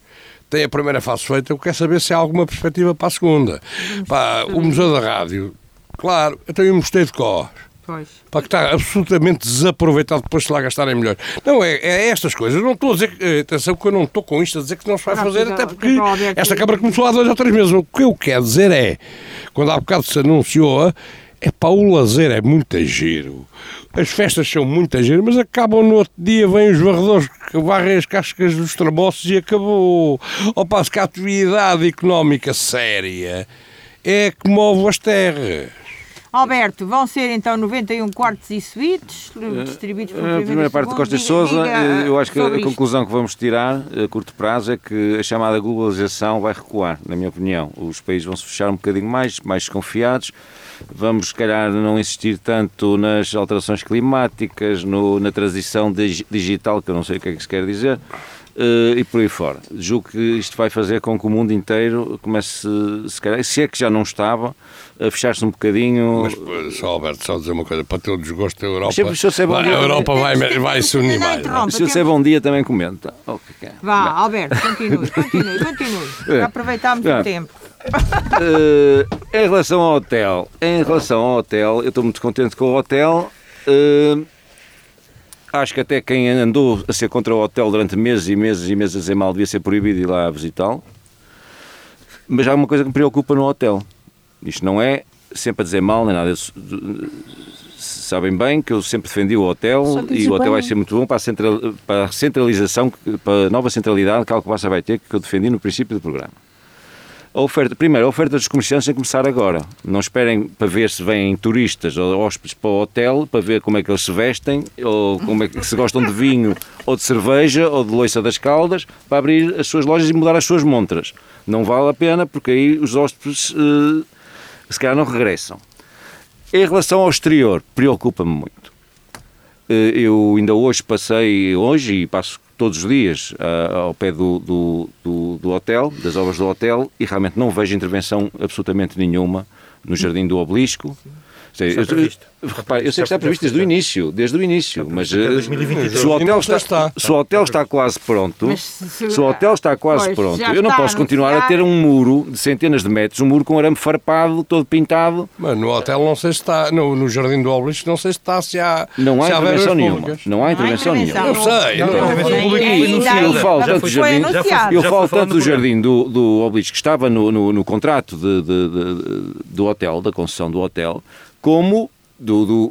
tem a primeira fase feita, eu quero saber se há alguma perspectiva para a segunda. Pá, o Museu da Rádio, claro, eu tenho um mosteiro de cor. Pois. Pá, que está absolutamente desaproveitado depois de lá gastarem melhor. Não, é, é estas coisas. Não estou a dizer que. eh, Atenção, que eu não estou com isto a dizer que não se vai Ah, fazer, até porque para esta Câmara começou há dois ou três meses. O que eu quero dizer é, quando há bocado se anunciou, é pá, o lazer é muito giro. As festas são muito giro, mas acabam no outro dia, vêm os varredores que varrem as cascas dos traboços e acabou. Ao passo que a atividade económica séria é que move as terras. Alberto, vão ser então 91 quartos e suítes distribuídos por A primeira parte de Costa Souza, eh, eu acho que a conclusão que vamos tirar a curto prazo é que a chamada globalização vai recuar, na minha opinião. Os países vão se fechar um bocadinho mais, mais desconfiados. Vamos, se calhar, não insistir tanto nas alterações climáticas, no- na transição dig- digital, que eu não sei o que é que se quer dizer, eh, e por aí fora. Julgo que isto vai fazer com que o mundo inteiro comece, se calhar, se é que já não estava, a fechar-se um bocadinho. Mas, só Alberto, só dizer uma coisa, para ter o desgosto, a Europa, sempre se eu vai, dia, a Europa vai, também. vai se unir mais. não é? Se eu disser bom dia, também comenta. Oh, que que é? Vá, Alberto, continue, continue, continue. Já aproveitámos o tempo. uh, em relação ao hotel, em relação ao hotel, eu estou muito contente com o hotel. Uh, acho que até quem andou a ser contra o hotel durante meses e meses e meses a dizer mal devia ser proibido ir lá visitá-lo. Mas há uma coisa que me preocupa no hotel. Isto não é sempre a dizer mal nem nada. Sabem bem que eu sempre defendi o hotel e o hotel bem. vai ser muito bom para a, central, para a centralização, para a nova centralidade que a Alcobaça vai ter, que eu defendi no princípio do programa. A oferta, primeiro, a oferta dos comerciantes tem que começar agora. Não esperem para ver se vêm turistas ou hóspedes para o hotel, para ver como é que eles se vestem, ou como é que se gostam de vinho, ou de cerveja, ou de loiça das caldas, para abrir as suas lojas e mudar as suas montras. Não vale a pena, porque aí os hóspedes uh, se calhar não regressam. Em relação ao exterior, preocupa-me muito. Uh, eu ainda hoje passei, hoje e passo todos os dias uh, ao pé do, do, do, do, hotel, das obras do hotel, e realmente não vejo intervenção absolutamente nenhuma no Jardim do Obelisco. Sei, eu, repare, eu sei que está previsto desde o início, desde o início, mas eh, se o hotel está, se o hotel está quase pronto, se o hotel está quase pronto, eu não posso continuar a ter um muro de centenas de metros, um muro com arame farpado, todo pintado. Mas no hotel não sei se está, no, no Jardim do Obelisco não sei se está, se há Não há intervenção nenhuma. Não há intervenção nenhuma. Eu sei. Eu falo tanto do jardim, eu falo tanto do jardim. do, do Obelisco que estava no, no, no contrato de, de, de, do hotel, da concessão do hotel, como do, do,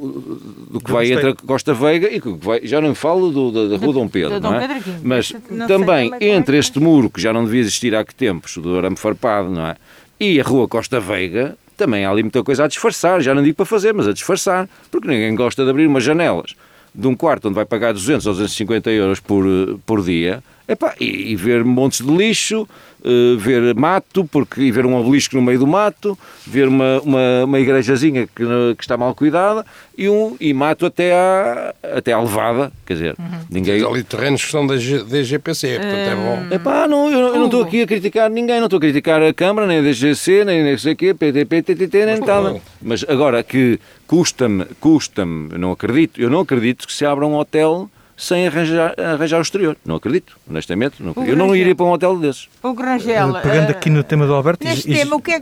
do, que vai entre a Costa Veiga e que vai, já não falo do, da, da Rua Dom Pedro, não é? Mas também é entre este muro, que já não devia existir há que tempos, do arame farpado, não é? E a Rua Costa Veiga, também há ali muita coisa a disfarçar, já não digo para fazer, mas a disfarçar, porque ninguém gosta de abrir umas janelas de um quarto onde vai pagar 200 ou 250 euros por, por dia, epá, e, e ver montes de lixo, uh, ver mato, porque, e ver um obelisco no meio do mato, ver uma, uma, uma igrejazinha que, que está mal cuidada e, um, e mato até à, até à levada, quer dizer, uhum. ninguém... ali terrenos que são da, DGPC, portanto é bom. Epá, não, eu, eu não estou aqui a criticar ninguém, não estou a criticar a Câmara, nem a DGC, nem nem sei o quê, PTP, TTT, nem nada. Mas agora que custa-me, custa-me, não acredito, eu não acredito que se abra um hotel sem arranjar, arranjar o exterior. Não acredito, honestamente. Não acredito. Eu não iria para um hotel desses. O Grangel. Uh, pegando aqui no tema do Alberto. Neste tema, o que é,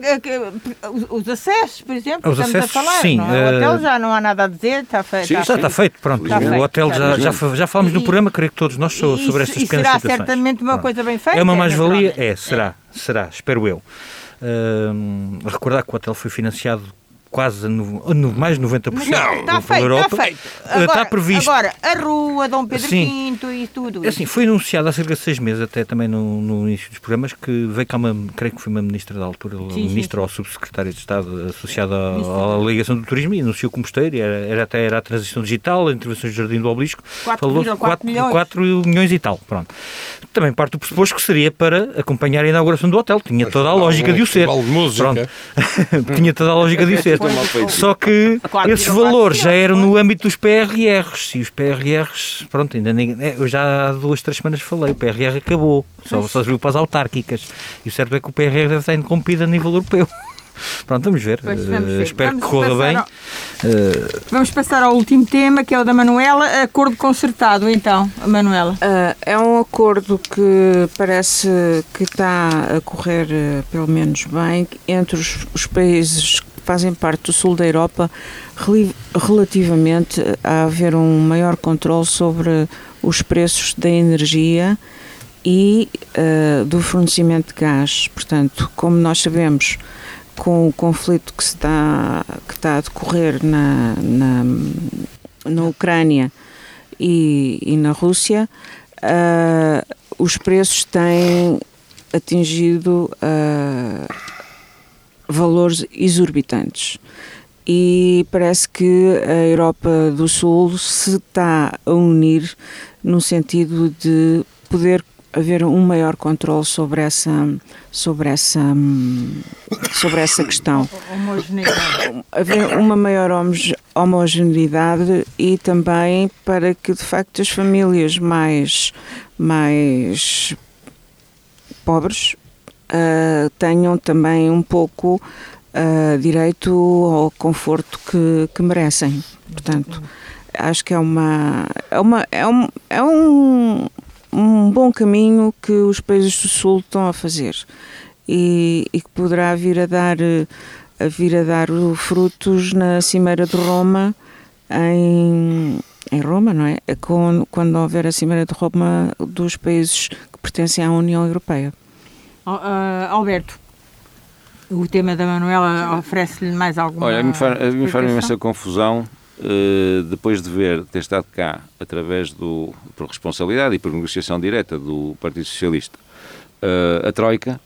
os acessos, por exemplo, os estamos acessos, a falar. Sim, não é? O hotel já não há nada a dizer, está feito. Sim, está, está feito, pronto. Está o hotel já, já, já falámos no programa, creio que todos nós, sobre, sobre estas pequenas será situações. será certamente uma pronto. coisa bem feita. É uma mais-valia? É, será, será, espero eu. Uh, recordar que o hotel foi financiado quase no, no, mais de 90% não, está feito, Europa. Está feito. Eh, agora, está previsto. Agora, a rua, Dom Pedro Sim. V e tudo. É assim, foi anunciado há cerca de seis meses, até também no, no início dos programas, que veio cá uma, creio que foi uma ministra da altura, sim, ministra sim, ou subsecretária de Estado associada à, à ligação do turismo e anunciou como mosteiro, era, era até era a transição digital, a intervenção do Jardim do Obelisco, 4, falou 4, 4, milhões. 4 milhões e tal. Pronto. Também parte do pressuposto que seria para acompanhar a inauguração do hotel. Tinha toda a lógica de o ser. Pronto. Tinha toda a lógica de o ser. Só que esses valores já eram no âmbito dos PRRs e os PRRs, pronto, ainda nem, é, eu já há duas, três semanas falei, o PRR acabou, só, só serviu para as autárquicas e o certo é que o PRR deve estar interrompido a nível europeu. Pronto, vamos ver. vamos eh, ver. Uh, espero vamos que corra bem. Ao... Uh... Vamos passar ao último tema, que é o da Manuela. Acordo concertado, então, Manuela. Uh, é um acordo que parece que está a correr, pelo menos bem, entre os, os países fazem parte do sul da Europa relativamente a haver um maior controle sobre os preços da energia e uh, do fornecimento de gás. Portanto, como nós sabemos, com o conflito que, está, que está a decorrer na, na, na Ucrânia e, e na Rússia, uh, os preços têm atingido uh, valores exorbitantes. E parece que a Europa do Sul se está a unir no sentido de poder haver um maior controle sobre essa sobre essa sobre essa questão haver uma maior homogeneidade e também para que de facto as famílias mais mais pobres uh, tenham também um pouco uh, direito ao conforto que, que merecem. Portanto, acho que é uma é uma é um, é um, um bom caminho que os países do Sul estão a fazer e, e que poderá vir a dar, a vir a dar frutos na Cimeira de Roma em, em Roma, não é? Com, quando houver a Cimeira de Roma dos países que pertencem à União Europeia. Uh, Alberto, o tema da Manuela oferece-lhe mais alguma Olha, me faz, me faz imensa confusão uh, depois de ver ter estado cá através do por responsabilidade e por negociação direta do Partido Socialista uh, a Troika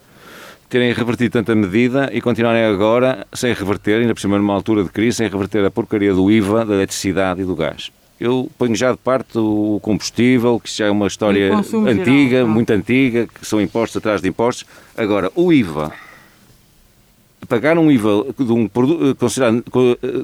terem revertido tanta medida e continuarem agora sem reverter, ainda por cima numa altura de crise, sem reverter a porcaria do IVA, da eletricidade e do gás. Eu ponho já de parte o combustível, que já é uma história antiga, geral, muito antiga, que são impostos atrás de impostos. Agora, o IVA, pagar um IVA de um produto, considerado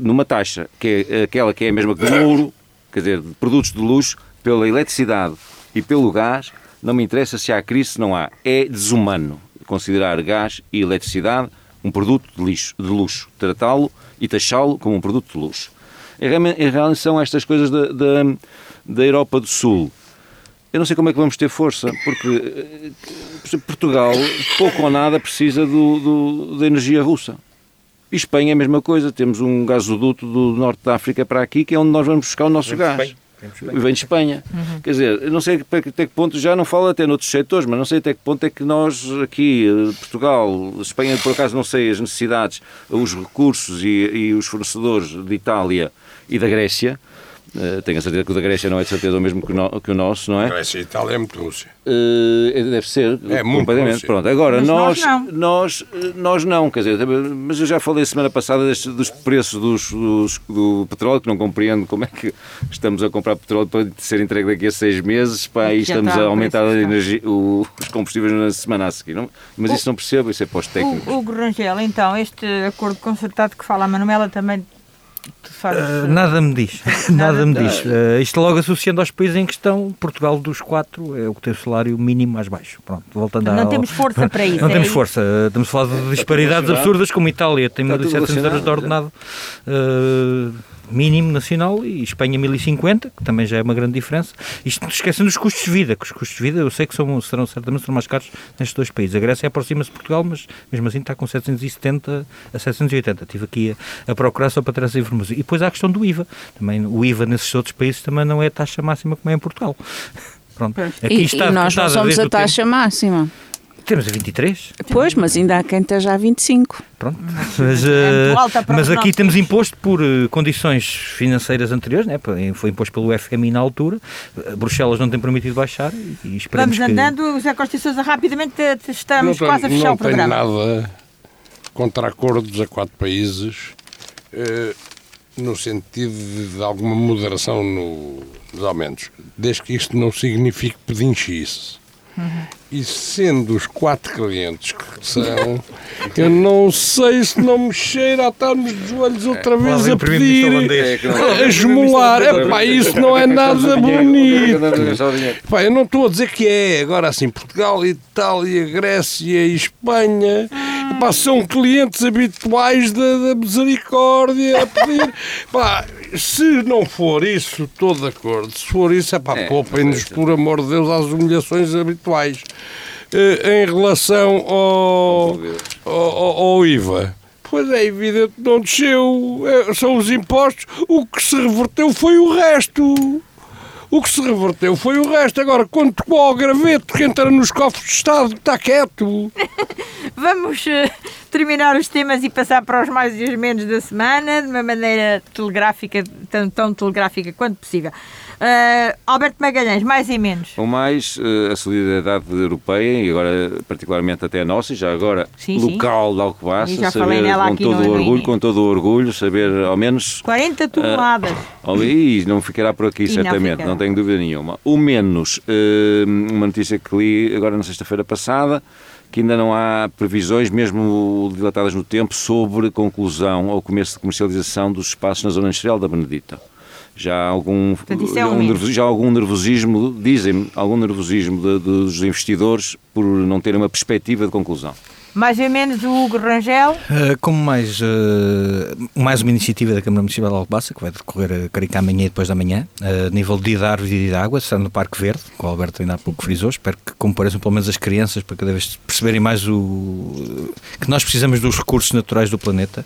numa taxa, que é aquela que é a mesma que do ouro, quer dizer, de produtos de luxo, pela eletricidade e pelo gás, não me interessa se há crise, se não há. É desumano considerar gás e eletricidade um produto de, lixo, de luxo, tratá-lo e taxá-lo como um produto de luxo. Em relação a estas coisas da, da, da Europa do Sul, eu não sei como é que vamos ter força, porque eh, Portugal, pouco ou nada, precisa do, do, da energia russa. E Espanha é a mesma coisa, temos um gasoduto do norte da África para aqui, que é onde nós vamos buscar o nosso gás. Espanha. Vem de Espanha. Uhum. Quer dizer, eu não sei até que ponto, já não falo até noutros setores, mas não sei até que ponto é que nós aqui, eh, Portugal, Espanha, por acaso não sei as necessidades, os recursos e, e os fornecedores de Itália e da Grécia, tenho a certeza que o da Grécia não é de certeza o mesmo que o, no, que o nosso, não é? Grécia e Itália é muito Rússia. Uh, deve ser, é muito completamente. Rússia. Pronto, agora nós, nós, nós, nós, não, quer dizer, mas eu já falei semana passada deste, dos preços dos, dos, do petróleo, que não compreendo como é que estamos a comprar petróleo para ser entregue daqui a seis meses, pá, e estamos a aumentar a energia, o, os combustíveis na semana a seguir. Não? Mas o, isso não percebo, isso é pós-técnicos. O, o Rangel, então, este acordo concertado que fala a Manuela também Uh, nada me diz, nada, nada me diz. Uh, isto logo associando aos países em questão, Portugal dos quatro é o que tem o salário mínimo mais baixo. Pronto, voltando não ao... temos força para isso. Não é temos força. Estamos a falar de disparidades absurdas, como Itália tem 1.700 euros de ordenado. Uh, mínimo nacional e Espanha 1050, que também já é uma grande diferença. Isto esquecendo os custos de vida, que os custos de vida eu sei que são, serão certamente serão mais caros nestes dois países. A Grécia aproxima-se de Portugal, mas mesmo assim está com 770 a 780. Estive aqui a, a procurar só para essa informação. E depois há a questão do IVA. Também o IVA nesses outros países também não é a taxa máxima como é em Portugal. Pronto. Aqui e, está e nós não somos a taxa tempo. máxima. Temos a 23. Pois, mas ainda há quem esteja a 25. Pronto. Mas, uh, mas aqui temos imposto por uh, condições financeiras anteriores, né? foi imposto pelo FMI na altura. Uh, Bruxelas não tem permitido baixar e esperamos Vamos andando, que... José Costa Sousa, rapidamente estamos quase a fechar o programa. Não tenho nada contra acordos a quatro países no sentido de, de alguma moderação no, nos aumentos, desde que isto não signifique pedinchice. Uhum. E sendo os quatro clientes que são, eu não sei se não me cheira a estar nos joelhos outra vez a pedir, a esmolar. Epá, isso não é nada bonito. Epá, eu não estou a dizer que é. Agora, assim, Portugal, Itália, Grécia e Espanha epá, são clientes habituais da, da misericórdia a pedir. Epá, se não for isso, estou de acordo. Se for isso, é para é, poupem-nos, por amor de Deus, às humilhações habituais. Eh, em relação ao, ao, ao IVA. Pois é evidente que não desceu, é, são os impostos. O que se reverteu foi o resto. O que se reverteu foi o resto. Agora, quando tocou ao graveto que entra nos cofres de Estado, está quieto. Vamos uh, terminar os temas e passar para os mais e os menos da semana, de uma maneira telegráfica, tão, tão telegráfica quanto possível. Uh, Alberto Magalhães, mais e menos. O mais, uh, a solidariedade europeia, e agora particularmente até a nossa, e já agora sim, local sim. de Alcobaça, saber com todo o orgulho, com todo o orgulho, saber ao menos... 40 toneladas. Uh, e não ficará por aqui, e certamente, não, não, tenho dúvida nenhuma. O menos, uma notícia que li agora na sexta-feira passada, que ainda não há previsões, mesmo dilatadas no tempo, sobre conclusão ou começo de comercialização dos espaços na zona industrial da Benedita já há algum, Portanto, é um já algum nervosismo, dizem algum nervosismo de, de, dos investidores por não terem uma perspectiva de conclusão. Mais ou menos o Hugo Rangel? Uh, como mais, uh, mais uma iniciativa da Câmara Municipal de Alcobaça, que vai decorrer a carica amanhã e depois da manhã, a nível de árvores e de água, está no Parque Verde, que o Alberto ainda há pouco frisou, espero que compareçam pelo menos as crianças para cada vez perceberem mais o que nós precisamos dos recursos naturais do planeta.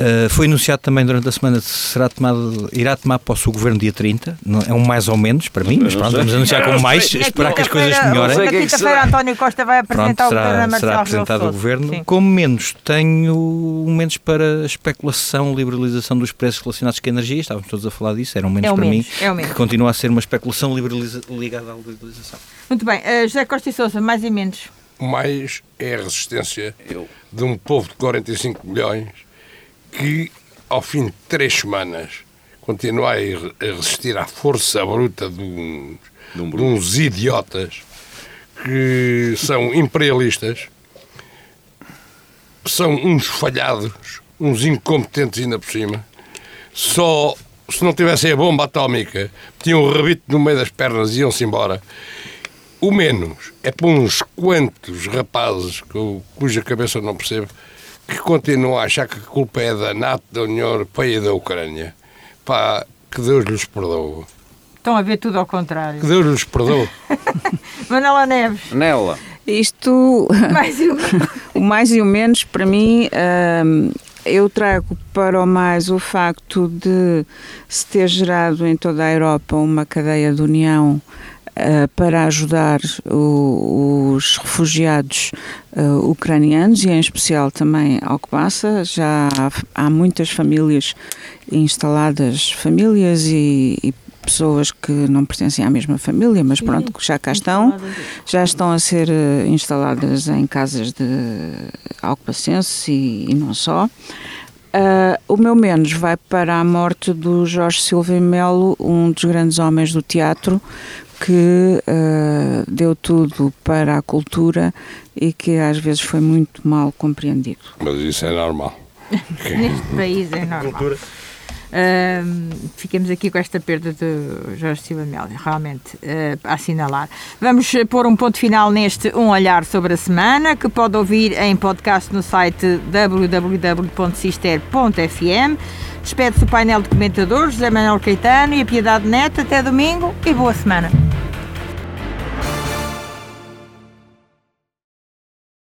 Uh, foi anunciado também durante a semana que será tomado, irá tomar posse o governo dia 30. Não, é um mais ou menos para mim, mas pronto, vamos anunciar como mais, esperar que as coisas melhorem. Na quinta-feira, António Costa vai apresentar pronto, será, o governo será apresentado o governo. Sim. Como menos, tenho menos para especulação, liberalização dos preços relacionados com a energia. Estávamos todos a falar disso, era um menos é para menos, mim, é que continua a ser uma especulação ligada à liberalização. Muito bem, uh, José Costa e Sousa, mais e menos. Mais é a resistência de um povo de 45 milhões que, ao fim de três semanas, continua a resistir à força bruta de uns, de uns idiotas que são imperialistas, são uns falhados, uns incompetentes ainda por cima. Só se não tivessem a bomba atómica, tinham o rabito no meio das pernas e iam-se embora. O menos é para uns quantos rapazes cuja cabeça não percebo que continuam a achar que a culpa é da NATO, da União Europeia e da Ucrânia. Pá, que Deus lhes perdoe. Estão a ver tudo ao contrário. Que Deus lhes perdoe. Manela Neves. Nela. Isto. Mais e o... o mais e o menos, para mim, hum, eu trago para o mais o facto de se ter gerado em toda a Europa uma cadeia de união uh, para ajudar o, os refugiados uh, ucranianos e em especial também ao que passa. Já há, há muitas famílias instaladas, famílias e, e pessoas que não pertencem à mesma família, mas pronto, já cá estão, já estão a ser eh, instaladas em casas de alcobacenses e, e não só. Uh, o meu menos vai para a morte do Jorge Silva Melo, um dos grandes homens do teatro, que uh, deu tudo para a cultura e que às vezes foi muito mal compreendido. Mas isso é normal. Neste país é normal. Cultura. Uh, ficamos aqui com esta perda de Jorge Silva Melo, realmente uh, a assinalar. Vamos pôr um ponto final neste Um Olhar sobre a Semana, que pode ouvir em podcast no site www.cister.fm. Despede-se o painel de comentadores, José Manuel Caetano e a Piedade Neto. Até domingo e boa semana.